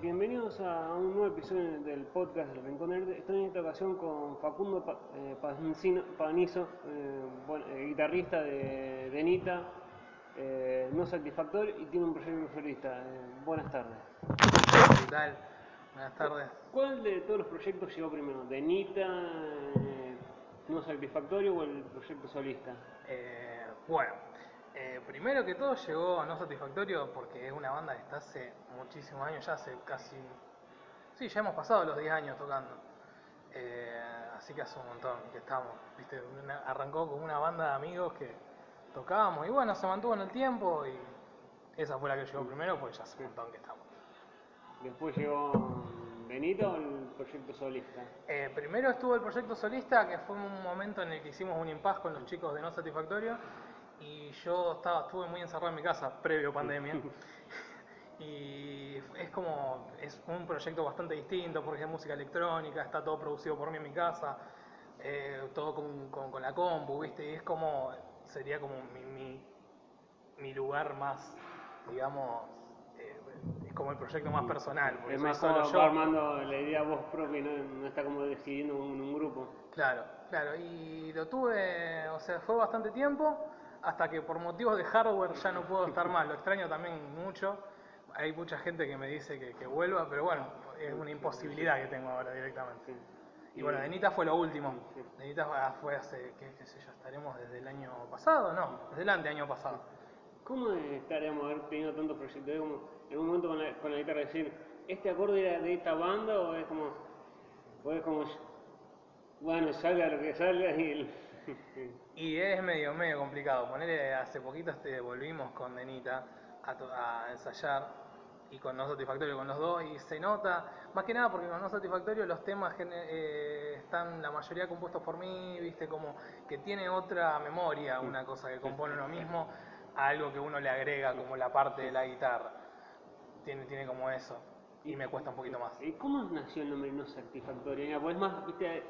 bienvenidos a un nuevo episodio del podcast del Rincón Nerd. Estoy en esta ocasión con Facundo Pa- eh, Pancino- Panizo, eh, bueno, eh, guitarrista de, de Nita, eh, no satisfactorio y tiene un proyecto solista. Buenas tardes. ¿Qué tal? Buenas tardes. ¿Cuál de todos los proyectos llegó primero? ¿De Nita, no satisfactorio o el proyecto solista? Eh, bueno, eh, primero que todo llegó a No Satisfactorio porque es una banda que está hace muchísimos años, ya hace casi... Sí, ya hemos pasado los 10 años tocando. Eh, así que hace un montón que estamos. ¿viste? Una- arrancó con una banda de amigos que tocábamos y bueno, se mantuvo en el tiempo y esa fue la que llegó primero porque ya hace un montón que estamos. Después llegó Benito o el proyecto solista. Eh, primero estuvo el proyecto solista, que fue un momento en el que hicimos un impasse con los chicos de No Satisfactorio, y yo estaba, estuve muy encerrado en mi casa, previo pandemia, y es como, es un proyecto bastante distinto, porque es música electrónica, está todo producido por mí en mi casa, eh, todo con, con- con la compu, ¿viste? Y es como, sería como mi, mi, mi lugar más, digamos, eh, es como el proyecto más personal, porque Es más solo yo. armando la idea vos propia y no, no está como decidiendo un, un grupo. Claro, claro, y lo tuve, o sea, fue bastante tiempo, hasta que por motivos de hardware ya no puedo estar más, lo extraño también mucho, hay mucha gente que me dice que, que vuelva, pero bueno, es una imposibilidad que tengo ahora directamente. Y bueno, Denita fue lo último, Denita fue- fue hace, qué, qué sé yo, estaremos desde el año pasado, no, desde el año pasado. ¿Cómo estaríamos haber tenido tantos proyectos? Es como en un momento con la, con la guitarra decir, ¿este acorde era de esta banda o es como, o es como, bueno, salga lo que salga y el... Y es medio, medio complicado. Ponerle, hace poquito este, volvimos con Denita a, a ensayar y con No Satisfactorio con los dos y se nota, más que nada porque con No Satisfactorio los temas eh, están la mayoría compuestos por mí, viste, como que tiene otra memoria, una cosa que compone uno mismo, a algo que uno le agrega como la parte de la guitarra. Tiene, tiene como eso y me cuesta un poquito más. ¿Y cómo nació el nombre no satisfactorio? Pues más, viste,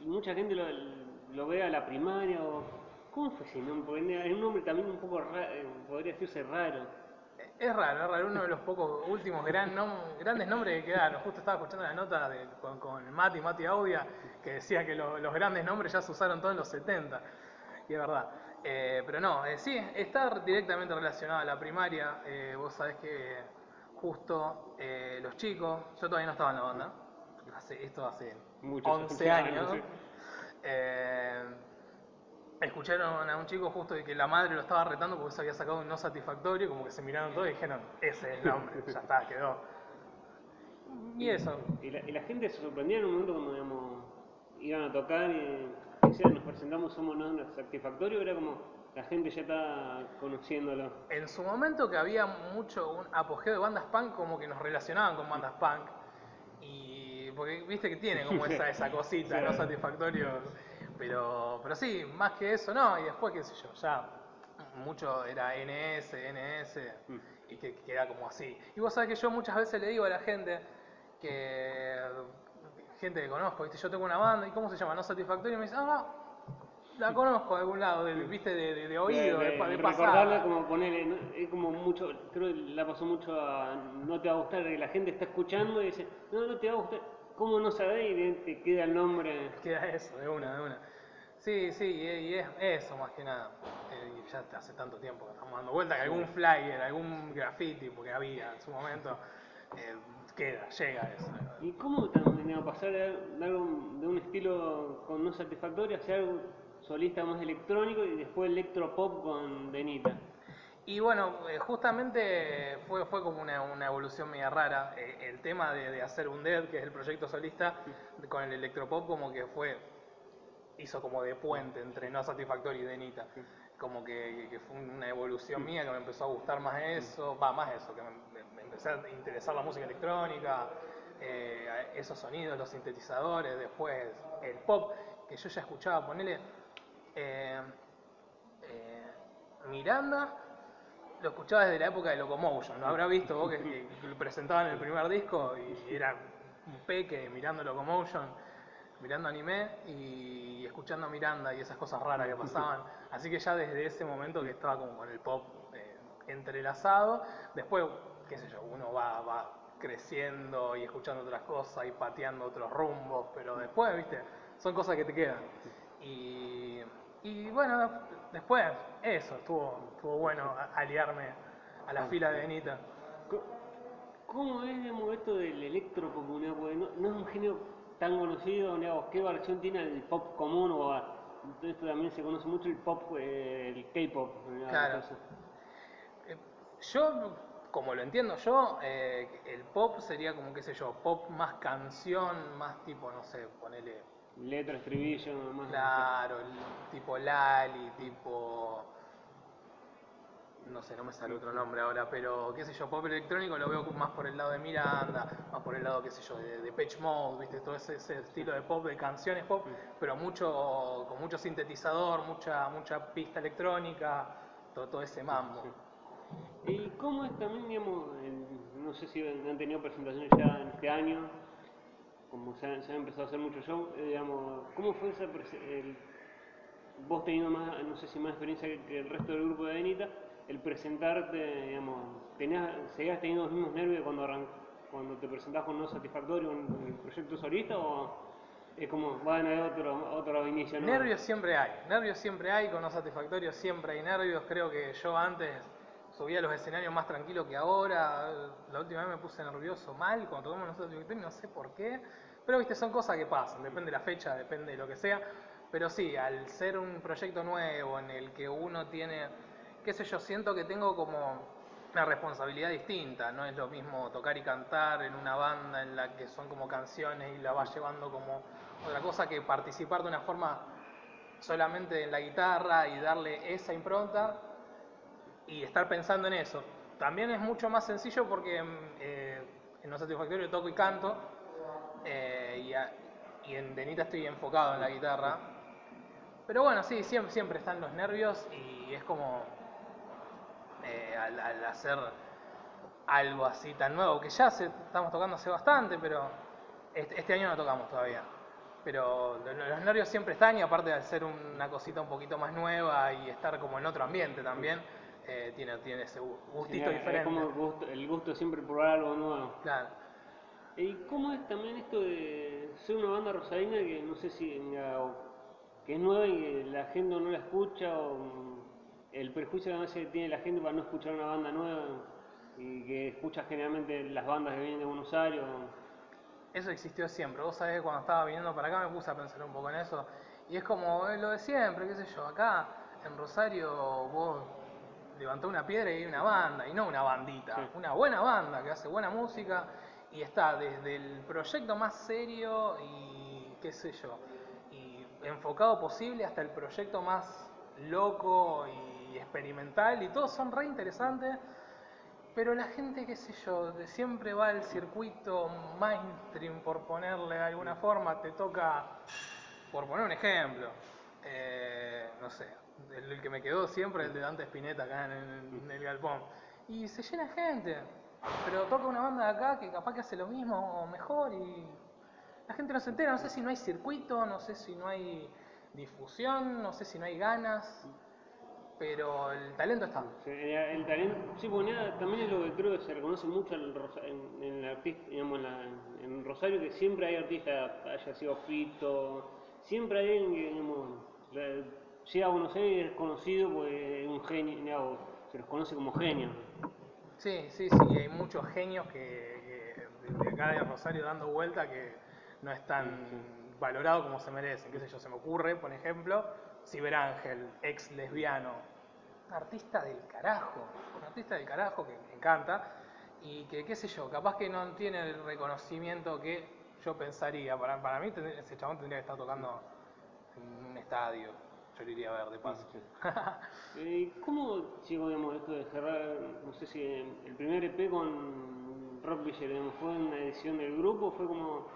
mucha gente lo, lo ve a la primaria o... ¿Cómo fue ese nombre? Porque es un nombre también un poco raro, podría decirse raro. Es raro, es raro, uno de los pocos últimos gran nom- grandes nombres que quedaron. Justo estaba escuchando la nota de- con, con Mati, Mati Audia, que decía que lo- los grandes nombres ya se usaron todos en los 70. Y es verdad. Eh, pero no, eh, sí, está directamente relacionado a la primaria. Eh, vos sabés que justo eh, los chicos, yo todavía no estaba en la banda, hace, esto hace Muchos 11 años. sí. Eh, escucharon a un chico justo de que la madre lo estaba retando porque se había sacado un no satisfactorio, como que se miraron todos y dijeron, ese es el nombre, ya está, quedó. Y eso, Y la, y la gente se sorprendía en un momento cuando digamos, iban a tocar y decían, nos presentamos, somos no satisfactorio, era como la gente ya está conociéndolo. en su momento que había mucho un apogeo de bandas punk, como que nos relacionaban con bandas punk, y porque viste que tiene como esa, esa cosita, Sí. no satisfactorio, pero, pero sí, más que eso no, y después qué sé yo, ya mucho era NS, NS, y que, que era como así. Y vos sabés que yo muchas veces le digo a la gente que, gente que conozco, viste, yo tengo una banda, ¿y cómo se llama? No satisfactorio, y me dice, ah, la conozco de algún lado, del- viste, de, de- de oído, de, de pasada. como ponerle, ¿no? es como mucho, creo que la pasó mucho a no te va a gustar, que la gente está escuchando y dice, no, no te va a gustar, ¿cómo no sabés? Y te queda el nombre. Queda eso, de una, de una. Sí, sí, y, y es eso más que nada. Eh, y ya hace tanto tiempo que estamos dando vuelta que algún flyer, algún graffiti, porque había en su momento, eh, queda, llega eso. ¿Y cómo también digamos, pasar de de algo de un estilo con no satisfactorio hacia algo solista más electrónico y después electropop con Denita? Y bueno, eh, justamente fue, fue como una, una evolución media rara. Eh, el tema de, de hacer un Dead, que es el proyecto solista, con el electropop como que fue, hizo como de puente entre No Satisfactorio y Denita. Como que, que fue una evolución mía que me empezó a gustar más eso, va, más eso, que me, me- me empecé a interesar la música electrónica, eh, esos sonidos, los sintetizadores, después el pop, que yo ya escuchaba, ponele... eh, eh, Miranda lo escuchaba desde la época de Locomotion, lo habrá visto vos que, lo presentaban en el primer disco y era un peque mirando Locomotion, mirando anime y escuchando a Miranda y esas cosas raras que pasaban. Así que ya desde ese momento que estaba como con el pop eh, entrelazado, después qué sé yo, uno va, va creciendo y escuchando otras cosas y pateando otros rumbos, pero después, viste, son cosas que te quedan. Y bueno, después, eso, estuvo, estuvo bueno aliarme a la fila de Benita. ¿Cómo es digamos, esto del electropop? ¿no? Porque no, no es un género tan conocido, digamos, ¿qué versión tiene el pop común? O esto también se conoce mucho el pop, eh, el K-pop. Claro. Eh, yo, como lo entiendo yo, eh, el pop sería como, qué sé yo, pop más canción, más tipo, no sé, ponele... Letra, estribillo, más... Claro, tipo Lali, tipo no sé, no me sale otro nombre ahora, pero qué sé yo, pop electrónico lo veo más por el lado de Miranda, más por el lado, qué sé yo, de, de Pitch Mode, ¿viste? Todo ese, estilo de pop, de canciones pop, pero mucho, con mucho sintetizador, mucha, mucha pista electrónica, todo, todo ese mambo. ¿Y cómo es también, digamos, no sé si han tenido presentaciones ya en este año, como se han, empezado a hacer muchos shows, eh, digamos, ¿cómo fue esa el, vos teniendo más, no sé si más experiencia que el resto del grupo de Benita, el presentarte, digamos, tenías, ¿seguías teniendo los mismos nervios cuando, cuando te presentás con No Satisfactorio en el proyecto solista o es como, van a otro, otro inicio? Nervios siempre hay, nervios siempre hay, con No Satisfactorio siempre hay nervios, creo que yo antes subía a los escenarios más tranquilo que ahora, la última vez me puse nervioso mal cuando tocamos No Satisfactorio, no sé por qué, pero viste, son cosas que pasan, depende de la fecha, depende de lo que sea, pero sí, al ser un proyecto nuevo en el que uno tiene qué sé yo, siento que tengo como una responsabilidad distinta, no es lo mismo tocar y cantar en una banda en la que son como canciones y la vas llevando como otra cosa que participar de una forma solamente en la guitarra y darle esa impronta y estar pensando en eso. También es mucho más sencillo porque eh, en No Satisfactorio toco y canto eh, y, y en Denita estoy enfocado en la guitarra. Pero bueno, sí, siempre, siempre están los nervios y es como eh, al, hacer algo así tan nuevo, que ya estamos tocando hace bastante, pero este, este, año no tocamos todavía. Pero los nervios siempre están y aparte de ser una cosita un poquito más nueva y estar como en otro ambiente también, eh, tiene, tiene ese gustito diferente. Es como el gusto, el gusto siempre probar algo nuevo. Claro. ¿Y cómo es también esto de ser una banda rosarina que no sé si que es nueva y la gente no la escucha o el prejuicio que a veces tiene la gente para no escuchar una banda nueva y que escucha generalmente las bandas que vienen de Buenos Aires. Eso existió siempre. Vos sabés que cuando estaba viniendo para acá me puse a pensar un poco en eso. Y es como lo de siempre, qué sé yo. Acá en Rosario vos levantó una piedra y hay una banda, y no una bandita, una buena banda que hace buena música y está desde el proyecto más serio y qué sé yo, y enfocado posible hasta el proyecto más loco y experimental y todos son re interesantes, pero la gente, qué sé yo, siempre va al circuito mainstream, por ponerle de alguna forma, te toca, por poner un ejemplo, eh, no sé, el, que me quedó siempre, el de Dante Spinetta acá en, en el galpón, y se llena gente, pero toca una banda de acá que capaz que hace lo mismo o mejor y la gente no se entera, no sé si no hay circuito, no sé si no hay difusión, no sé si no hay ganas pero el talento está. el talento, sí, porque también es lo que creo que se reconoce mucho en, en, el artista, digamos, en, Rosario, que siempre hay artistas, haya sido Fito, siempre hay alguien que, digamos, llega a Buenos Aires es conocido porque es un genio, se los conoce como genio. Sí, sí, sí, hay muchos genios que, que de acá de Rosario dando vuelta que no están valorados como se merecen. Qué sé yo, se me ocurre, por ejemplo, Ciberángel, ex lesbiano, un artista del carajo, un artista del carajo que me encanta y que, qué sé yo, capaz que no tiene el reconocimiento que yo pensaría. Para, para mí ese chabón tendría que estar tocando en un estadio. Yo lo iría a ver de paso. Eh, ¿Cómo llegó digamos, esto de cerrar, no sé si el primer EP con Rock Villere, fue una edición del grupo fue como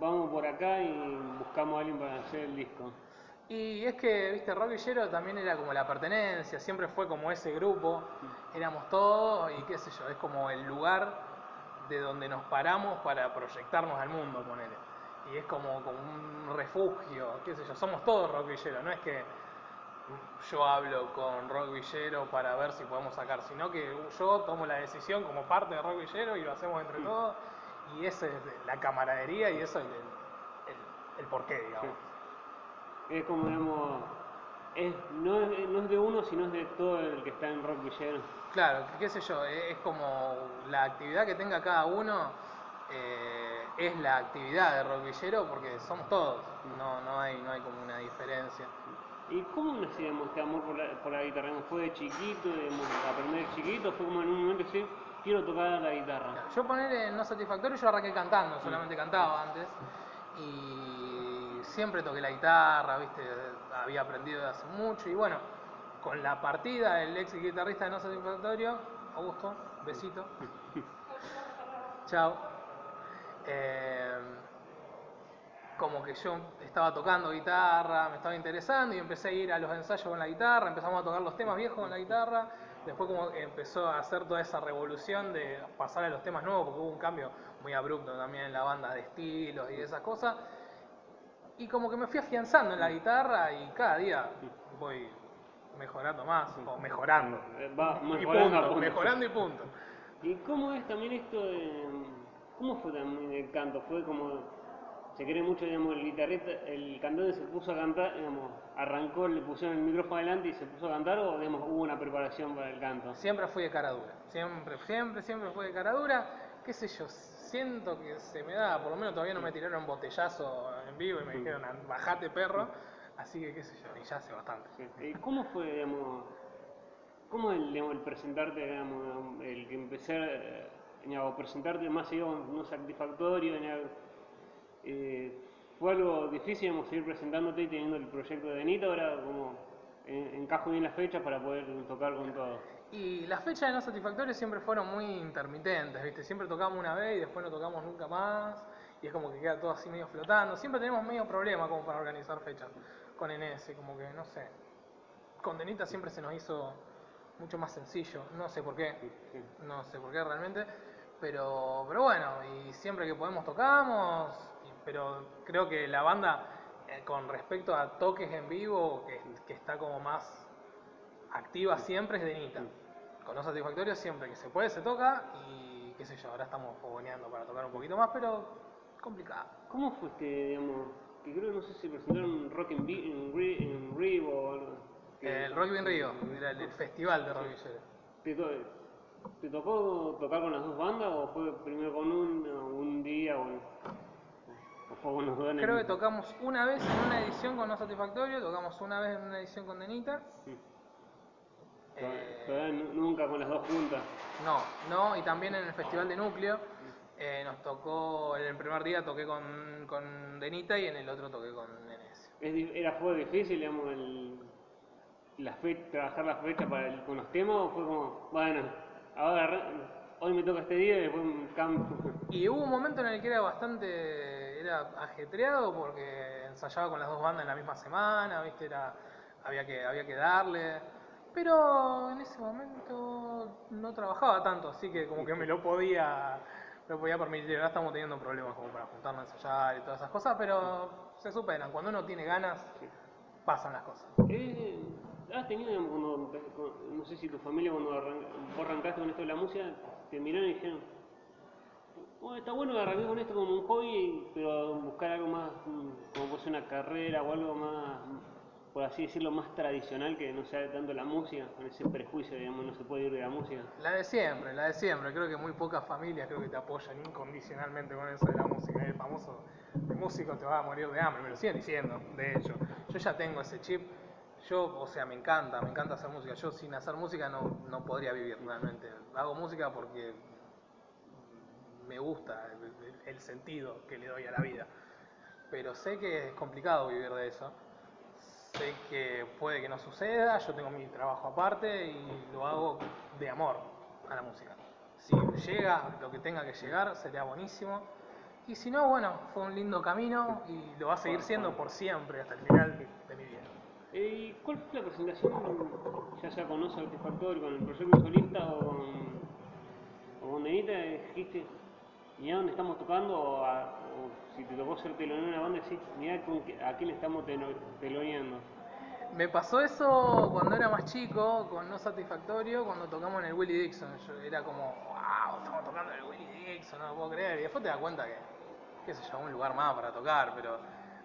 vamos por acá y buscamos a alguien para hacer el disco? Y es que, viste, Rock Villero también era como la pertenencia, siempre fue como ese grupo, éramos todos y qué sé yo, es como el lugar de donde nos paramos para proyectarnos al mundo, ponele. Y es como, como un refugio, qué sé yo, somos todos Rock Villero, no es que yo hablo con Rock Villero para ver si podemos sacar, sino que yo tomo la decisión como parte de Rock Villero y lo hacemos entre todos, y esa es la camaradería y eso es el, el, el porqué, digamos. Es como, digamos, es, no, es, no es de uno, sino es de todo el que está en Rock Villero. Claro, qué sé yo, es como la actividad que tenga cada uno eh, es la actividad de Rock Villero porque somos todos, no, no, hay, no hay como una diferencia. ¿Y cómo nació este amor por la, por la guitarra? ¿Fue de chiquito, digamos, aprender de chiquito? ¿Fue como en un momento sí, quiero tocar la guitarra? Yo poner en No Satisfactorio, yo arranqué cantando, solamente cantaba antes. Y siempre toqué la guitarra, viste, había aprendido de hace mucho. Y bueno, con la partida del ex guitarrista de No Satisfactorio, Augusto, besito. Chao. Eh, como que yo estaba tocando guitarra, me estaba interesando y empecé a ir a los ensayos con la guitarra, empezamos a tocar los temas viejos con la guitarra, después como empezó a hacer toda esa revolución de pasar a los temas nuevos, porque hubo un cambio muy abrupto también en la banda de estilos y de esas cosas, y como que me fui afianzando en la guitarra y cada día voy mejorando más, o mejorando. Eh, Va y mejorando punto, punto. mejorando y punto. ¿Y cómo es también esto de... ¿Cómo fue también el canto? Fue como... Se cree mucho, digamos, el guitarrista, el cantante se puso a cantar, digamos, arrancó, le pusieron el micrófono adelante y se puso a cantar o, digamos, hubo una preparación para el canto? Siempre fui de cara dura, siempre, siempre, siempre fui de cara dura. Qué sé yo, siento que se me da, por lo menos todavía no me tiraron botellazo en vivo y me dijeron, bajate perro, así que qué sé yo, y ya hace bastante. ¿Y cómo fue, digamos, cómo el, digamos, el presentarte, digamos, el que empezar, digamos, presentarte más seguido no satisfactorio, digamos, eh, fue algo difícil, digamos, seguir presentándote y teniendo el proyecto de Anita, ahora como eh, encajo bien las fechas para poder tocar con todo. Y las fechas de no satisfactorios siempre fueron muy intermitentes, ¿viste? Siempre tocamos una vez y después no tocamos nunca más. Y es como que queda todo así medio flotando. Siempre tenemos medio problema como para organizar fechas con NS, como que no sé. Con Denita siempre se nos hizo mucho más sencillo, no sé por qué, no sé por qué realmente, pero, pero bueno, y siempre que podemos tocamos, y- pero creo que la banda eh, con respecto a toques en vivo, que, que está como más activa siempre es Denita. Con los satisfactorios siempre que se puede se toca y qué sé yo, ahora estamos fogoneando para tocar un poquito más, pero complicado. ¿Cómo fue este, digamos, que creo no sé si presentaron Rock en, Vi- en, Ri- en Rio o algo? El Rock in Rio, era el, el festival de Rock Villero. ¿Te, to- te tocó tocar con las dos bandas o fue primero con un, un día o, o fue con los dos en el Creo que tocamos una vez en una edición con No Satisfactorio, tocamos una vez en una edición con Denita. Sí. eh, Todavía nu- nunca con las dos juntas. no, no, y también en el Festival de Núcleo eh, nos tocó, en el primer día toqué con, con Denita y en el otro toqué con NS. ¿Era, fue difícil, digamos, el, la fe- trabajar la fecha para el- con los temas o fue como, bueno, ahora hoy me toca este día y después un cambio? Y hubo un momento en el que era bastante, era ajetreado porque ensayaba con las dos bandas en la misma semana, viste, era, había que, había que darle. Pero en ese momento no trabajaba tanto, así que como que me lo podía, me lo podía permitir. Ahora estamos teniendo problemas como para juntarnos a ensayar y todas esas cosas, pero se superan. Cuando uno tiene ganas, pasan las cosas. Eh, ¿Has tenido, cuando, no sé si tu familia cuando arran- vos arrancaste con esto de la música, te miraron y dijeron, "Bueno, está bueno arranques con esto como un hobby, pero buscar algo más, mm, como puede ser una carrera o algo más, por así decirlo, más tradicional que no sea tanto la música, con ese prejuicio, digamos, no se puede ir de la música. La de siempre, la de siempre. Creo que muy pocas familias creo que te apoyan incondicionalmente con eso de la música. El famoso músico te va a morir de hambre, me lo siguen diciendo, de hecho. Yo ya tengo ese chip. Yo, o sea, me encanta, me encanta hacer música. Yo sin hacer música no, no podría vivir realmente. Hago música porque me gusta el, el- sentido que le doy a la vida. Pero sé que es complicado vivir de eso. Sé que puede que no suceda, yo tengo mi trabajo aparte y lo hago de amor a la música. Si llega lo que tenga que llegar, sería buenísimo. Y si no, bueno, fue un lindo camino y lo va a seguir siendo por siempre hasta el final de mi vida. Eh, ¿Y cuál fue la presentación, ya sea con No Satisfactorio, con el proyecto solista o con, o eh, dijiste, mirá dónde estamos tocando, o, a- o si te tocó ser telonero de una banda, decís, mirá a quién estamos telo- teloneando? Me pasó eso cuando era más chico, con No Satisfactorio, cuando tocamos en el Willie Dixon. Yo era como, wow, estamos tocando en el Willie Dixon, no lo puedo creer. Y después te das cuenta que, qué sé yo, un lugar más para tocar, pero,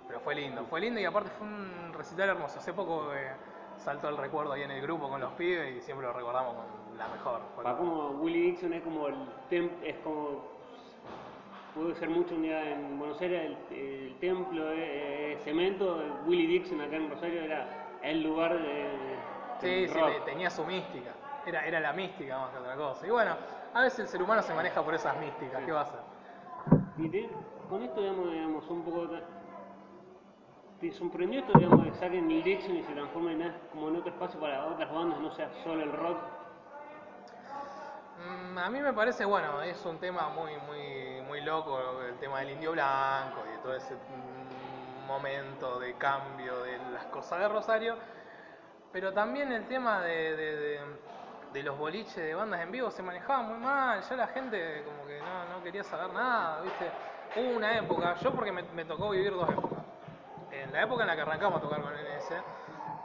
pero fue lindo. Fue lindo y aparte fue un recital hermoso. Hace poco eh, saltó el recuerdo ahí en el grupo con los pibes y siempre lo recordamos con la mejor. Fue Va como- Willie Dixon es como el tem- es como pudo ser mucho un día en Buenos Aires el, el templo de cemento Willie Dixon acá en Rosario era el lugar de Sí, del sí, rock. te- tenía su mística. Era, era la mística más que otra cosa. Y bueno, a veces el ser humano se maneja por esas místicas. ¿Qué va a hacer? Y te- con esto digamos, digamos un poco te sorprendió esto digamos que saquen el Dixon y se transformen en, como en otro espacio para otras bandas no sea solo el rock Mm, A mí me parece, bueno, es un tema muy, muy, muy loco, el tema del indio blanco y todo ese mm, momento de cambio de las cosas de Rosario, pero también el tema de, de- los boliches de bandas en vivo se manejaba muy mal, ya la gente como que no, no quería saber nada, ¿viste? Hubo una época, yo porque me, me tocó vivir dos épocas. En la época en la que arrancamos a tocar con NS,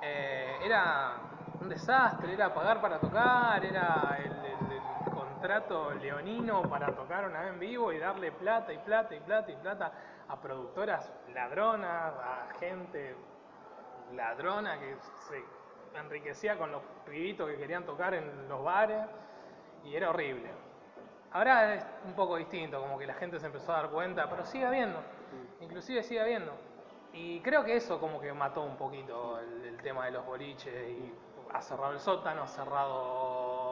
eh, era un desastre, era pagar para tocar, era el, el- el contrato leonino para tocar una vez en vivo y darle plata y plata y plata y plata a productoras ladronas, a gente ladrona que se enriquecía con los pibitos que querían tocar en los bares y era horrible. Ahora es un poco distinto, como que la gente se empezó a dar cuenta, pero sigue habiendo, inclusive sigue habiendo. Y creo que eso como que mató un poquito el, el tema de los boliches y ha cerrado el sótano, ha cerrado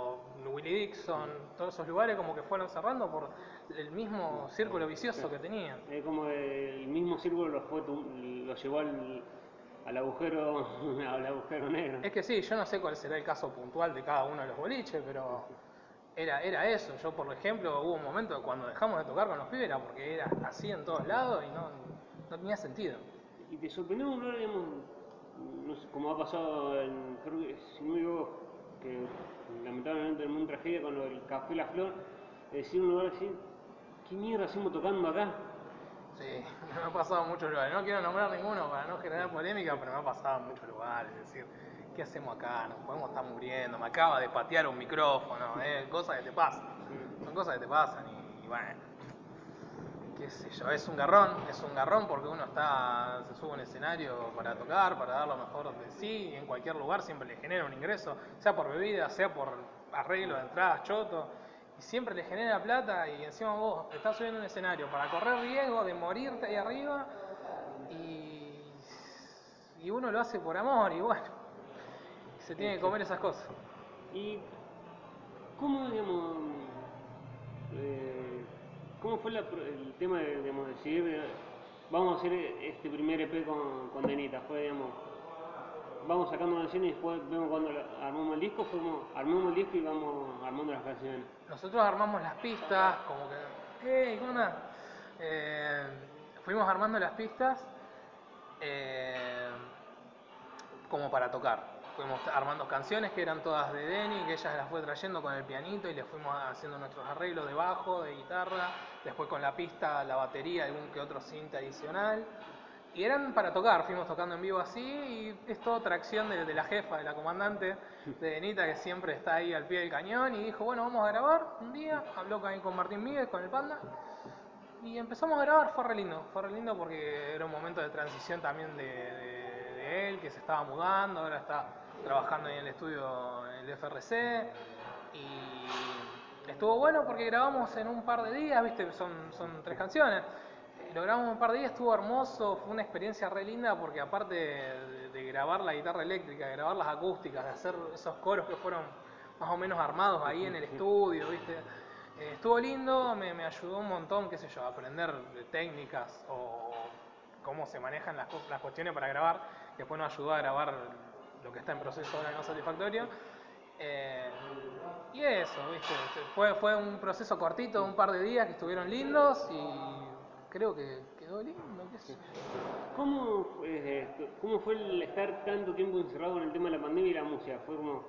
Willie Dixon, todos esos lugares como que fueron cerrando por el mismo círculo vicioso que tenían. es como el mismo círculo lo, fue lo llevó al, al agujero al agujero negro Es que sí, yo no sé cuál será el caso puntual de cada uno de los boliches, pero era, era eso. Yo, por ejemplo, hubo un momento cuando dejamos de tocar con los pibes era porque era así en todos lados y no, no tenía sentido. ¿Y te sorprendió un lugar, digamos, no sé, como ha pasado en, creo que, si no digo, que lamentablemente en una tragedia con lo del Café La Flor, de decir un lugar así, ¿qué mierda hacemos tocando acá? Sí, me ha pasado en muchos lugares. No quiero nombrar ninguno para no generar polémica, pero me ha pasado en muchos lugares. Es decir, ¿qué hacemos acá? Nos podemos estar muriendo. Me acaba de patear un micrófono. eh, cosas que te pasan. Son cosas que te pasan y, y bueno. Qué sé yo, es un garrón, es un garrón porque uno está, se sube a un escenario para tocar, para dar lo mejor de sí, y en cualquier lugar siempre le genera un ingreso, sea por bebida, sea por arreglo de entradas, choto, y siempre le genera plata y encima vos estás subiendo un escenario para correr riesgo de morirte ahí arriba y, y uno lo hace por amor y bueno, se tiene que comer esas cosas. ¿Y cómo, digamos, eh, cómo fue el tema de digamos, decidir, eh, vamos a hacer este primer EP con, con Denita? Fue, digamos, vamos sacando canciones y después vemos cuando armamos el disco, como, armamos el disco y vamos armando las canciones. Nosotros armamos las pistas, como que, hey, ¿cómo andás? Eh, fuimos armando las pistas eh, como para tocar. Fuimos armando canciones que eran todas de Denny, que ella las fue trayendo con el pianito y le fuimos haciendo nuestros arreglos de bajo, de guitarra, después con la pista, la batería, algún que otro cinta adicional. Y eran para tocar, fuimos tocando en vivo así y es todo tracción de, de la jefa, de la comandante, de Denita, que siempre está ahí al pie del cañón y dijo, bueno, vamos a grabar un día, habló con, Martín Míguez, con el Panda, y empezamos a grabar, fue re lindo, fue re lindo porque era un momento de transición también de él, que se estaba mudando, ahora está trabajando en el estudio en el FRC, y estuvo bueno porque grabamos en un par de días, viste, son, son tres canciones, lo grabamos en un par de días, estuvo hermoso, fue una experiencia re linda porque aparte de, grabar la guitarra eléctrica, de grabar las acústicas, de hacer esos coros que fueron más o menos armados ahí en el estudio, viste, eh, estuvo lindo, me, ayudó un montón, qué sé yo, a aprender de técnicas o cómo se manejan las, las cuestiones para grabar. Después nos ayudó a grabar lo que está en proceso ahora no satisfactorio. Eh, y eso, ¿viste? Fue, fue un proceso cortito, un par de días que estuvieron lindos y creo que quedó lindo, qué sé. ¿Cómo fue, esto? ¿Cómo fue el estar tanto tiempo encerrado en el tema de la pandemia y la música? ¿Fue como,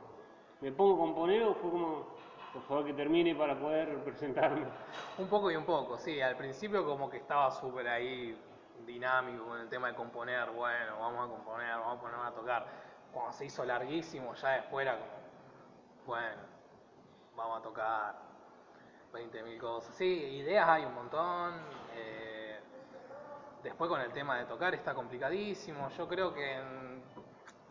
me pongo a componer o fue como, por favor que termine para poder presentarme? Un poco y un poco, sí. Al principio como que estaba súper ahí dinámico con el tema de componer. Bueno, vamos a componer, vamos a ponernos a tocar. Cuando se hizo larguísimo, ya después era como, bueno, vamos a tocar 20.000 cosas. Sí, ideas hay un montón. eh, después con el tema de tocar está complicadísimo. Yo creo que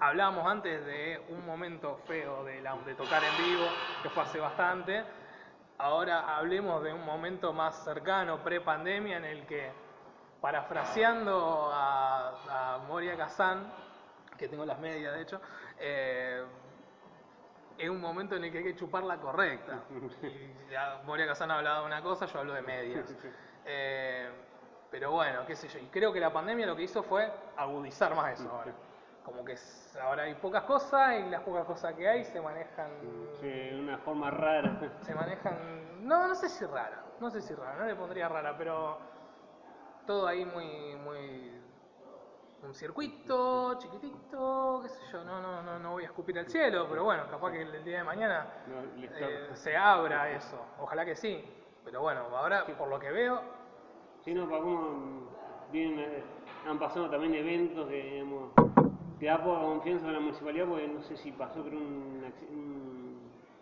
hablábamos antes de un momento feo de tocar en vivo, que fue hace bastante. Ahora hablemos de un momento más cercano, pre-pandemia, en el que, parafraseando a, a Moria Kazan, que tengo las medias de hecho, eh, es un momento en el que hay que chupar la correcta. Y ya Moria Kazan ha hablado de una cosa, yo hablo de medias. Eh, pero bueno, qué sé yo. Y creo que la pandemia lo que hizo fue agudizar más eso ahora. Como que ahora hay pocas cosas y las pocas cosas que hay se manejan. Sí, de una forma rara. Se manejan. No, no sé si rara. No sé si rara, no le pondría rara, pero todo ahí muy, muy. Un circuito chiquitito, qué sé yo, no, no, no, no voy a escupir al cielo, pero bueno, capaz que el día de mañana No, eh, se abra eso. Ojalá que sí. Pero bueno, ahora por lo que veo, Sí, no, para cómo vienen, eh, han pasado también eventos que, digamos, te da poca confianza con la municipalidad porque no sé si pasó creo un,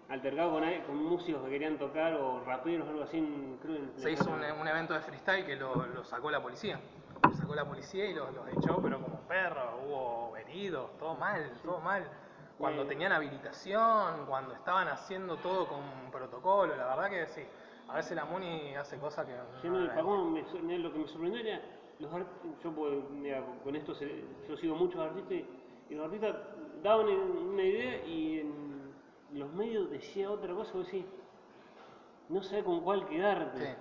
altercado con, músicos que querían tocar o raperos o algo así, en- creo en se hizo un, un evento de freestyle que lo, lo sacó la policía. Sacó la policía y los, los echó, pero como perros, hubo heridos, todo mal, todo mal. Cuando tenían habilitación, cuando estaban haciendo todo con protocolo, la verdad que sí. A veces la MUNI hace cosas que me sor- mira, lo que me sorprendió era los art- yo pues, mira, con esto se- yo sigo muchos artistas y, los artistas daban una idea y en los medios decía otra cosa, vos decís, no sé con cuál quedarte. Sí,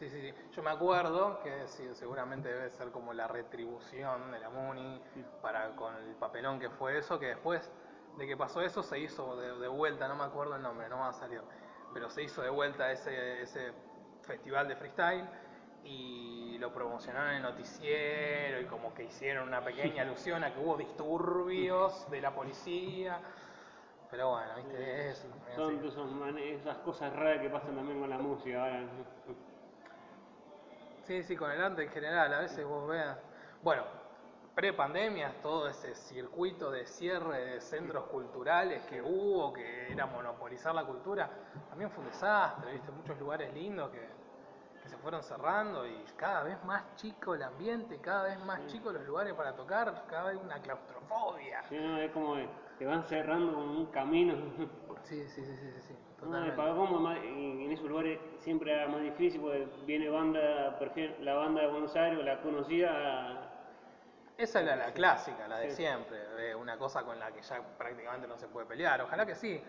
sí, sí, sí. Yo me acuerdo que sí, seguramente debe ser como la retribución de la MUNI para con el papelón que fue eso, que después de que pasó eso se hizo de, de vuelta, no me acuerdo el nombre, no me va a salir, pero se hizo de vuelta ese, ese festival de freestyle y lo promocionaron en el noticiero y como que hicieron una pequeña alusión a que hubo disturbios de la policía. Pero bueno, viste, es, Son esas cosas raras que pasan también con la música ahora. Sí, sí, con el arte en general, a veces vos veas. Bueno, pre-pandemia, todo ese circuito de cierre de centros culturales que hubo, que era monopolizar la cultura, también fue un desastre, viste, muchos lugares lindos que, que se fueron cerrando y cada vez más chico el ambiente, cada vez más chico los lugares para tocar, cada vez una claustrofobia. Sí, no, es como te van cerrando como un camino. Sí, sí, sí, sí, sí, No, totalmente. en en esos lugares siempre era más difícil porque viene banda, prefiere la banda de Buenos Aires la conocida Esa era la clásica, la de Sí. siempre, de una cosa con la que ya prácticamente no se puede pelear. Ojalá que sí,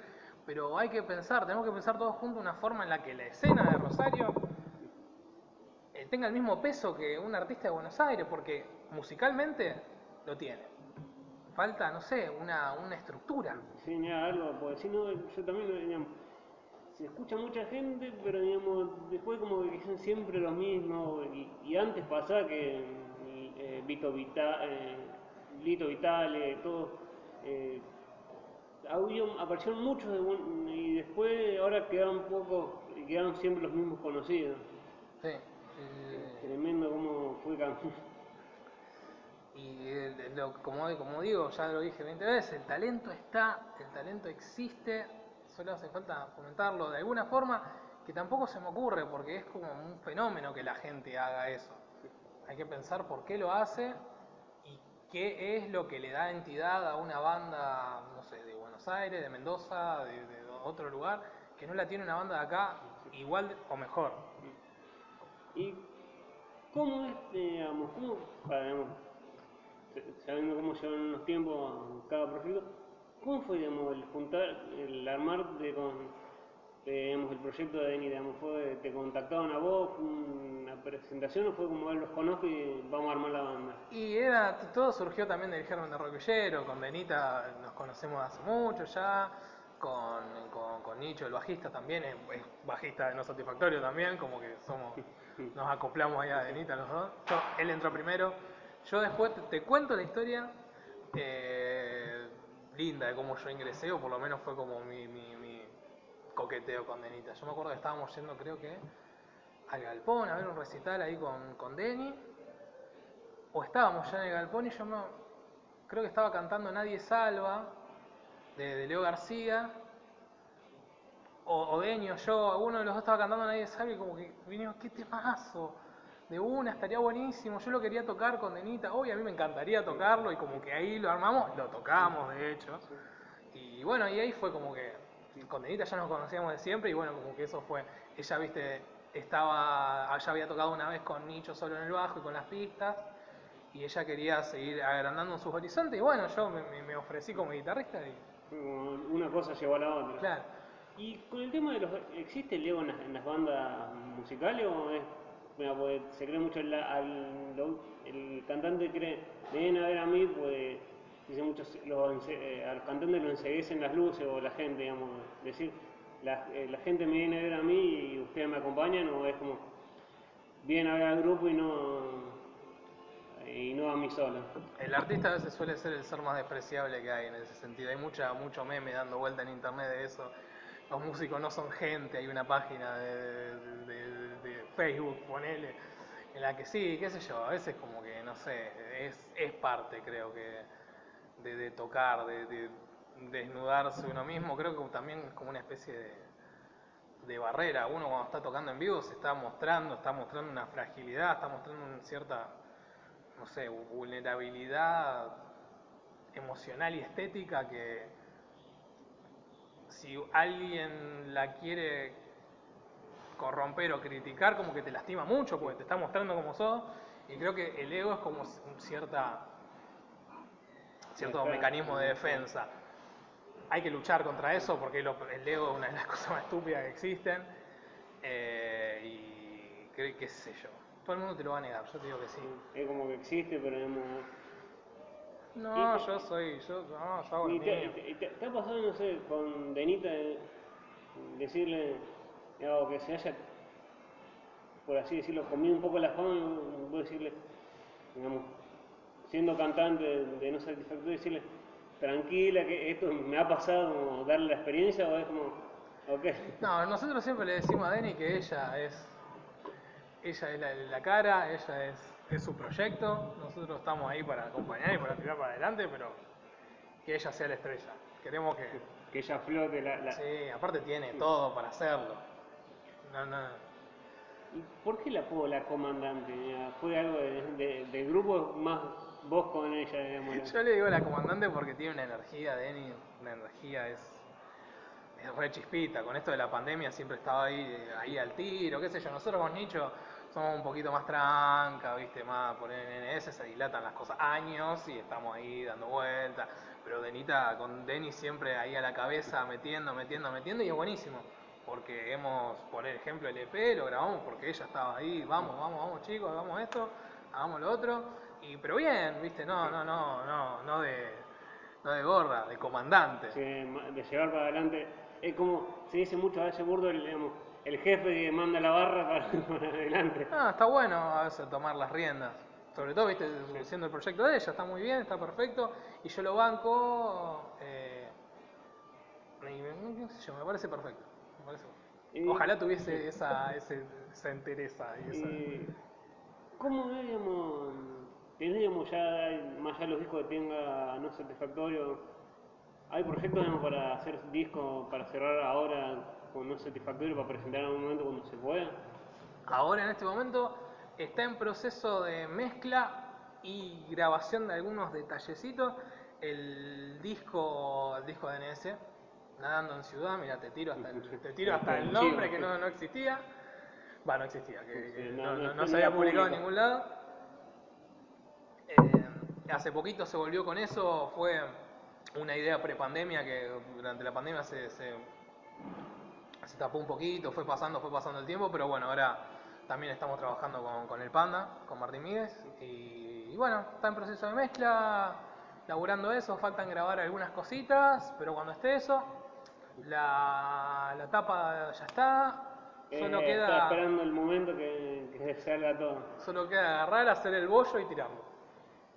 pero hay que pensar, tenemos que pensar todos juntos una forma en la que la escena de Rosario eh, tenga el mismo peso que un artista de Buenos Aires, porque musicalmente lo tiene. Falta, no sé, una, una estructura. Sí, mira, algo, porque si no, yo también, digamos, se escucha mucha gente, pero digamos, después como que son siempre los mismos, y, y antes pasaba que eh, Vito Vita, eh, Lito Vitale, todos, eh, audio, aparecieron muchos de y después ahora quedaron pocos, y quedaron siempre los mismos conocidos. Sí. eh, Tremendo cómo fue cambiando. Y lo- como, digo, ya lo dije 20 veces, el talento está, el talento existe, solo hace falta fomentarlo de alguna forma que tampoco se me ocurre porque es como un fenómeno que la gente haga eso. Hay que pensar por qué lo hace y qué es lo que le da entidad a una banda, no sé, de Buenos Aires, de Mendoza, de, otro lugar, que no la tiene una banda de acá igual o mejor. ¿Y cómo es, digamos, cómo, sabiendo cómo llevan los tiempos cada proyecto, cómo fue, digamos, el juntar, el armar de con, de, digamos, el proyecto de Deni, digamos, fue, te contactaron a vos, fue una presentación o fue como, "Ah, los conozco y vamos a armar la banda? Y era, todo surgió también del Germen de Roquillero, con Denita nos conocemos hace mucho ya, con, con, con Nicho, el bajista también, es, es bajista de No Satisfactorio también, como que somos, nos acoplamos ahí a Denita los dos. Yo- él entró primero, yo después te, cuento la historia eh, linda de cómo yo ingresé, o por lo menos fue como mi, mi, mi coqueteo con Denita. Yo me acuerdo que estábamos yendo creo que al Galpón a ver un recital ahí con, con Denny o estábamos ya en el galpón y yo no creo que estaba cantando Nadie Salva de, Leo García, o, o Deño, yo, uno de los dos estaba cantando Nadie sabe, y como que vinimos, qué temazo, de una, estaría buenísimo, yo lo quería tocar con Denita, obvio, a mí me encantaría tocarlo, y como que ahí lo armamos, lo tocamos de hecho, y bueno, y ahí fue como que, con Denita ya nos conocíamos de siempre, y bueno, como que eso fue, ella, viste, estaba, ya había tocado una vez con Nicho solo en el bajo y con las pistas, y ella quería seguir agrandando sus horizontes, y bueno, yo me, ofrecí como guitarrista, y Una cosa llevó a la otra. claro. Y con el tema de los... ¿Existe el ego en las, en las bandas musicales o es... se cree mucho al, lo- el cantante cree, vienen a ver a mí, pues dice muchos, los, eh, a los cantantes los enseguecen las luces o la gente, digamos, decir, la, eh, la gente me viene a ver a mí y ustedes me acompañan o es como, vienen a ver al grupo y no, y no a mí solo. El artista a veces suele ser el ser más despreciable que hay en ese sentido. Hay mucha, mucho meme dando vuelta en internet de eso. Los músicos no son gente, hay una página de Facebook, ponele, en la que sí, qué sé yo, a veces como que, no sé, es, es parte creo que de, de tocar, de, de desnudarse uno mismo, creo que también es como una especie de, de barrera. Uno cuando está tocando en vivo se está mostrando, está mostrando una fragilidad, está mostrando una cierta, no sé, vulnerabilidad emocional y estética que si alguien la quiere corromper o criticar, como que te lastima mucho, porque te está mostrando como sos. Y creo que el ego es como un cierta, cierto mecanismo de defensa. Hay que luchar contra eso porque el ego es una de las cosas más estúpidas que existen. Eh, y creo que, sé yo, todo el mundo te lo va a negar, yo te digo que sí. Es como que existe, pero No, Y- yo soy, yo, no, yo hago ¿Y te, mío. y te- te ha pasado, no sé, con Denita, decirle, digamos, que se haya, por así decirlo, comido un poco la fama, vos decirle, digamos, siendo cantante de, no satisfactorio, decirle, tranquila, que esto me ha pasado, como darle la experiencia, o es como, ok, No, nosotros siempre le decimos a Denny que ella es ella es la, la cara, ella es, es su proyecto, nosotros estamos ahí para acompañar y para tirar para adelante, pero que ella sea la estrella. Queremos que... que ella flote la... la- Sí, aparte tiene todo para hacerlo. No, no. ¿Y por qué la apodo la comandante? ¿Fue algo de- de- del grupo más vos con ella, digamos? Yo le digo a la comandante porque tiene una energía, Denny, una energía es, es re chispita. Con esto de la pandemia siempre estaba ahí, ahí al tiro, qué sé yo. Nosotros con Nicho somos un poquito más tranca, viste, más por NNS se dilatan las cosas años y estamos ahí dando vueltas. Pero Denita con Denny siempre ahí a la cabeza, metiendo, metiendo, metiendo y es buenísimo. Porque hemos, por ejemplo, el EP lo grabamos porque ella estaba ahí, vamos, vamos, vamos chicos, hagamos esto, hagamos lo otro. Y, pero bien, viste, no, no, no, no, no de, no de gorda, de comandante. de llevar para adelante. Es como se dice mucho a veces burdo, el, digamos, el jefe que manda la barra para, para adelante. Ah, está bueno a veces tomar las riendas. Sobre todo, viste, siendo el proyecto de ella, está muy bien, está perfecto. Y yo lo banco. eh, y qué sé yo, me parece perfecto. Parece Y- Ojalá tuviese esa, ese- esa entereza. Y esa... Eh, ¿Cómo tenés, digamos, ya, más allá de los discos que tenga no satisfactorio, hay proyectos digamos, para hacer discos, para cerrar ahora con no satisfactorio, para presentar en algún momento cuando se pueda? Ahora en este momento está en proceso de mezcla y grabación de algunos detallecitos. El disco, el disco de NS, Nadando en Ciudad, mira, te tiro hasta el, te tiro hasta el nombre que no, no existía. Va, no existía, que, no, no, se había publicado en ningún lado. Eh, hace poquito se volvió con eso, fue una idea prepandemia que durante la pandemia se, se, se tapó un poquito, fue pasando, fue pasando el tiempo, pero bueno, ahora también estamos trabajando con, con el Panda, con Martín Míguez, y, y bueno, está en proceso de mezcla, laburando eso, faltan grabar algunas cositas, pero cuando esté eso, la, la tapa ya está, solo Eh, queda... Está esperando el momento que, que salga todo. Solo queda agarrar, hacer el bollo y tirarlo.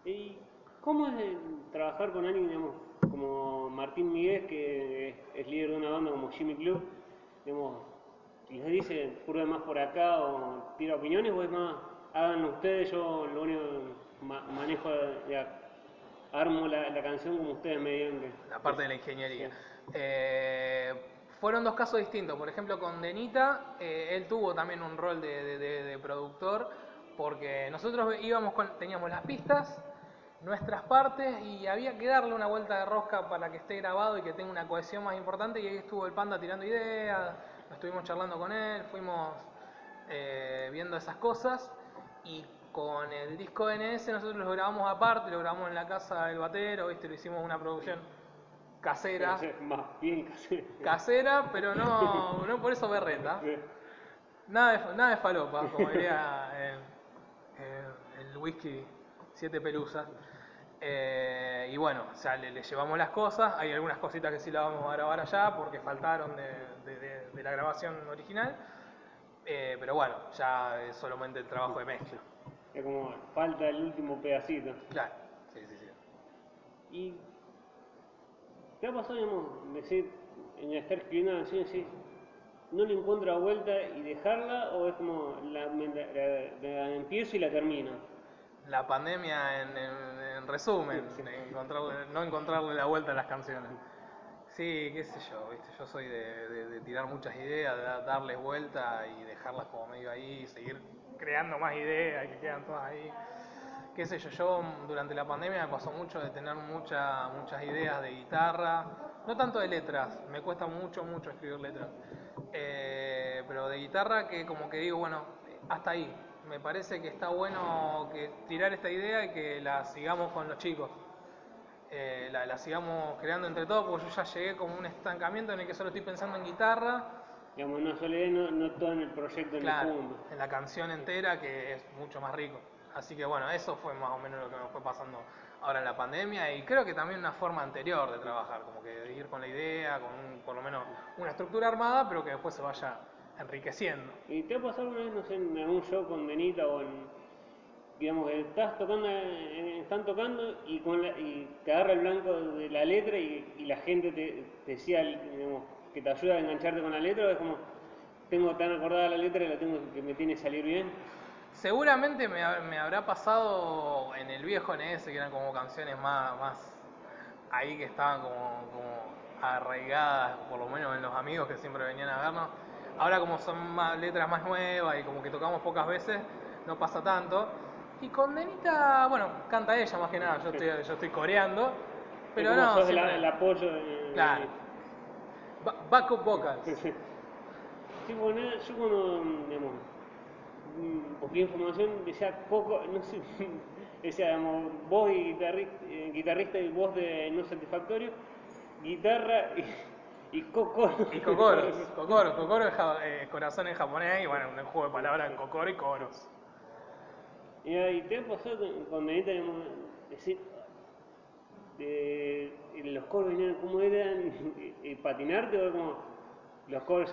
¿Y cómo es trabajar con alguien, digamos, como Martín Miguel, que es, es líder de una banda como Jimmy Club? Digamos, y les dice, pruebe más por acá o tira opiniones, o es más, háganlo ustedes, yo lo único que ma- manejo de armo la, la canción como ustedes me digan que... la parte de la ingeniería. Eh, fueron dos casos distintos. Por ejemplo, con Denita, eh, él tuvo también un rol de, productor, porque nosotros íbamos con, teníamos las pistas, nuestras partes, y había que darle una vuelta de rosca para que esté grabado y que tenga una cohesión más importante. Y ahí estuvo el panda tirando ideas, estuvimos charlando con él, fuimos eh, viendo esas cosas. Y con el disco NS nosotros lo grabamos aparte, lo grabamos en la casa del batero, ¿viste? lo hicimos una producción casera Más bien casi. casera, pero no, no por eso berreta. Nada de, nada de falopa, como diría eh, eh, el whisky Siete Pelusas. Eh, y bueno, o sea, le, le llevamos las cosas. Hay algunas cositas que sí las vamos a grabar allá porque faltaron de, de- de- de la grabación original. Eh, pero bueno, ya es solamente el trabajo de mezcla. Es como falta el último pedacito. Claro, sí, sí, sí. Y ¿Te ha pasado, digamos, decir, en estar escribiendo una canción no le encuentro vuelta y dejarla, o es como la, la- la- la empiezo y la termino? La pandemia, en, en- en resumen, encontrarle- no encontrarle la vuelta a las canciones. Sí, qué sé yo, ¿viste? yo soy de, de- de tirar muchas ideas, de da- darles vuelta y dejarlas como medio ahí, seguir creando más ideas que quedan todas ahí. Qué sé yo, yo durante la pandemia me pasó mucho de tener mucha- muchas ideas de guitarra, no tanto de letras, me cuesta mucho, mucho escribir letras, Eh, pero de guitarra que como que digo, bueno, hasta ahí, me parece que está bueno que tirar esta idea y que la sigamos con los chicos. Eh, la, la sigamos creando entre todos, porque yo ya llegué como un estancamiento en el que solo estoy pensando en guitarra, Digamos, no solo no, no todo en el proyecto en claro, el fondo. en la canción entera, que es mucho más rico. Así que bueno, eso fue más o menos lo que me fue pasando ahora en la pandemia y creo que también una forma anterior de trabajar, como que de ir con la idea, con un- por lo menos una estructura armada, pero que después se vaya enriqueciendo. ¿Y te ha pasado una vez, no sé, en algún show con Denita o en, digamos, que estás tocando, eh, están tocando y, con la- y te agarra el blanco de la letra y, la gente te, te decía, digamos, que te ayuda a engancharte con la letra o es como, tengo tan acordada la letra y la tengo que me tiene que salir bien? Seguramente me, me habrá pasado en el viejo NS, que eran como canciones más, más ahí que estaban como, como arraigadas, por lo menos en los amigos que siempre venían a vernos. Ahora como son más, letras más nuevas y como que tocamos pocas veces, no pasa tanto. Y con Denita, bueno, canta ella más que nada, yo estoy, yo estoy coreando, pero como no, sos siempre- el apoyo de, Claro. ba- backup vocals. Sí, bueno, yo cuando, digamos, busqué información decía Coco, no sé, decía, voz y guitarrista, guitarrista y voz de no satisfactorio, guitarra y, y Coco. Y Kokoros, Kokoros, Kokoro es ja- eh, corazón en japonés y bueno, un juego de palabras en Kokoro y Koros. Y ahí te ha pasado con, Denita, decir, de, y los coros venían como eran, y, y patinarte o como los coros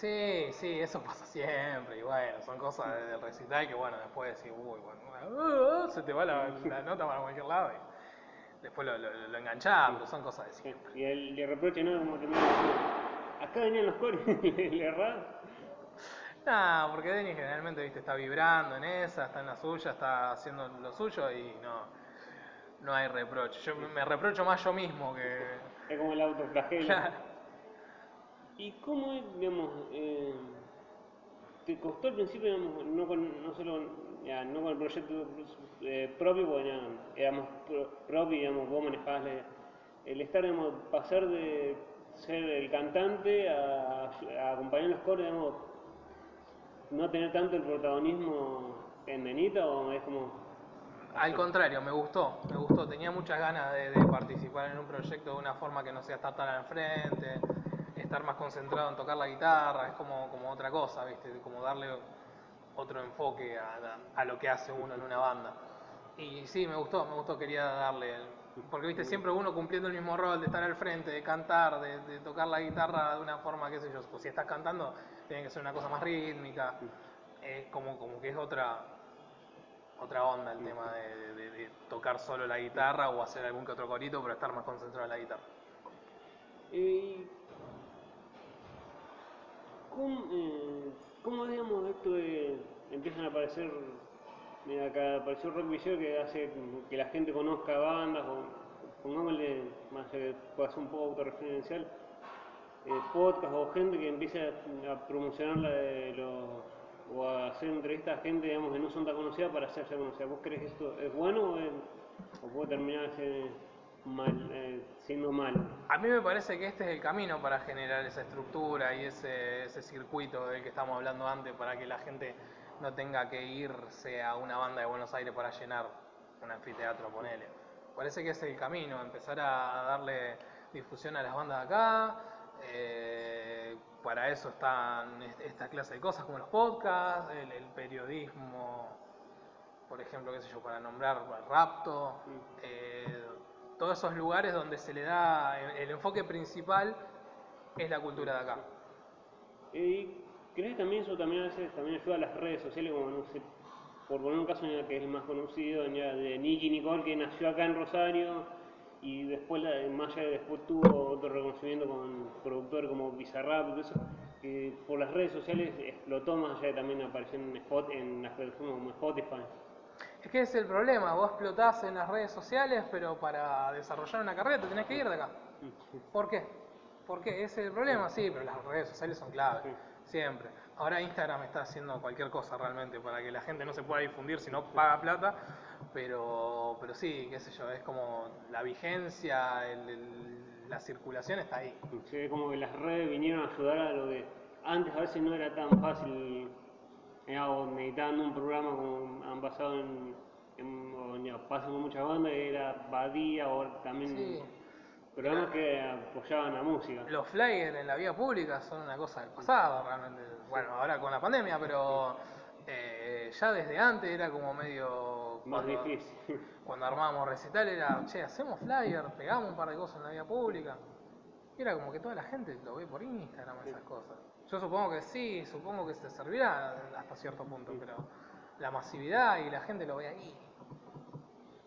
Sí, sí, eso pasa siempre. Y bueno, son cosas de- del recital que bueno, después decís, uy, bueno, uh, se te va la, la nota para cualquier lado y después lo, lo, lo enganchás, pero son cosas de siempre. Y el, le reproche, ¿no? Como termina acá venían los coros y le, errás. No, porque Denny generalmente, viste, está vibrando en esa, está en la suya, está haciendo lo suyo y no, no hay reproche. Yo me- me reprocho más yo mismo que... Es como el autoflagelo. Claro. ¿Y cómo es, digamos, eh, te costó al principio, digamos, no, con, no solo ya, no con el proyecto eh, propio, porque ya éramos pro- propio, digamos, vos manejabas el estar, digamos, pasar de ser el cantante a, acompañar los coros, digamos, no tener tanto el protagonismo en Denita, o es como, Al contrario, me gustó, me gustó. Tenía muchas ganas de, de participar en un proyecto de una forma que no sea estar tan al frente, estar más concentrado en tocar la guitarra, es como, como otra cosa, ¿viste? Como darle otro enfoque a, a lo que hace uno en una banda. Y sí, me gustó, me gustó, quería darle. Porque, viste, siempre uno cumpliendo el mismo rol de estar al frente, de cantar, de, tocar la guitarra de una forma, qué sé yo. Pues si estás cantando, tiene que ser una cosa más rítmica. Es como, como que es otra, otra onda el tema de, de- de tocar solo la guitarra o hacer algún que otro corito, pero estar más concentrado en la guitarra. Y ¿cómo, eh, cómo, digamos, esto de, empiezan a aparecer Mira, acá apareció Rock Villero que hace que la gente conozca bandas, o pongámosle, más que pueda ser un poco autorreferencial, eh, podcast o gente que empiece a, a promocionar la de los, o a hacer entrevistas a gente digamos, que no son tan conocidas para hacerse conocida. ¿Vos crees esto es bueno o, es- puede terminar ese mal, eh, siendo malo? A mí me parece que este es el camino para generar esa estructura y ese, ese circuito del que estamos hablando antes, para que la gente no tenga que irse a una banda de Buenos Aires para llenar un anfiteatro, ponele. Parece que es el camino, empezar a darle difusión a las bandas de acá. eh, para eso están est- esta clase de cosas como los podcasts, el, el periodismo, por ejemplo, qué sé yo, para nombrar bueno, Rapto, eh, todos esos lugares donde se le da el, enfoque principal es la cultura de acá. ¿Y crees que también eso también a también ayuda a las redes sociales, como no sé, por poner un caso que es el más conocido, de Nicky Nicole, que nació acá en Rosario y después, de después tuvo otro reconocimiento con productores como Bizarrap y eso, que por las redes sociales explotó más allá de también apareció en las plataformas como Spotify. Es que es el problema, vos explotás en las redes sociales, pero para desarrollar una carrera te tenés que ir de acá. ¿Por qué? ¿Por qué? Es el problema, sí, pero las redes sociales son clave, siempre. Ahora Instagram está haciendo cualquier cosa realmente para que la gente no se pueda difundir si no paga plata, pero, pero sí, qué sé yo, es como la vigencia, el- la circulación está ahí. Ve como que las redes vinieron a ayudar a lo que antes a veces no era tan fácil, eh, o necesitaban un programa como han basado en, en o, ya, pasa con muchas bandas, que era Badía o también Sí. programas que apoyaban la música. Los flyers en la vía pública son una cosa del pasado realmente. Bueno, ahora con la pandemia, pero eh, ya desde antes era como medio... Más cuando- difícil. Cuando armábamos recital era, che, hacemos flyer, pegamos un par de cosas en la vía pública. Y era como que toda la gente lo ve por Instagram, esas cosas. Yo supongo que sí, supongo que se servirá hasta cierto punto, pero la masividad y la gente lo ve ahí.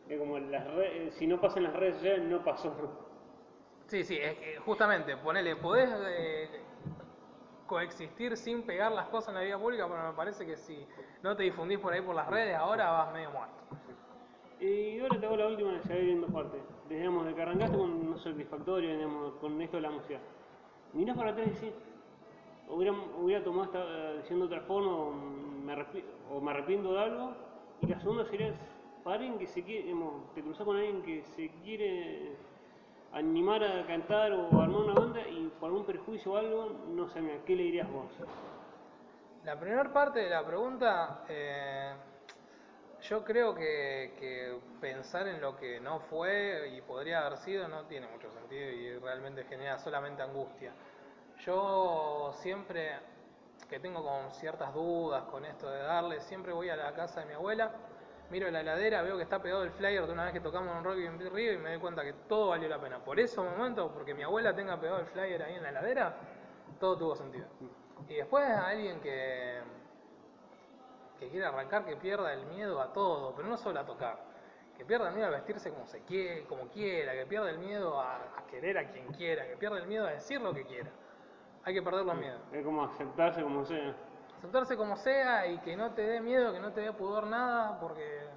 Es como las redes, si no pasa en las redes sociales, no pasó. Sí, sí, es que justamente, ponele, podés eh, coexistir sin pegar las cosas en la vía pública, pero me parece que si no te difundís por ahí por las redes, ahora vas medio muerto. Y ahora te hago la última, ya voy viendo parte. Digamos, de que arrancaste con un satisfactorio, digamos, con esto de la música. Mirás para atrás y decís, hubiera, hubiera tomado esta eh, decisión de otra forma, o me, o arrepiento de algo. Y la segunda sería, para alguien que se quiere, digamos, te cruzás con alguien que se quiere animar a cantar o armar una banda y por algún perjuicio o algo, no sé, mira, ¿qué le dirías vos? La primera parte de la pregunta, eh, yo creo que, que pensar en lo que no fue y podría haber sido no tiene mucho sentido y realmente genera solamente angustia. Yo siempre que tengo como ciertas dudas con esto de darle, siempre voy a la casa de mi abuela, miro la heladera, veo que está pegado el flyer de una vez que tocamos en Rock en Río y me doy cuenta que todo valió la pena. Por esos momentos, porque mi abuela tenga pegado el flyer ahí en la heladera, todo tuvo sentido. Y después a alguien que, que quiere arrancar, que pierda el miedo a todo, pero no solo a tocar, que pierda el miedo a vestirse como se quiere, como quiera, que pierda el miedo a querer a quien quiera, que pierda el miedo a decir lo que quiera. Hay que perder los miedos. Es como aceptarse como sea. Aceptarse como sea y que no te dé miedo, que no te dé pudor nada, porque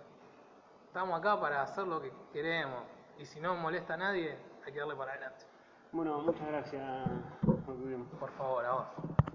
estamos acá para hacer lo que queremos. Y si no molesta a nadie, hay que darle para adelante. Bueno, muchas gracias por favor, a vos.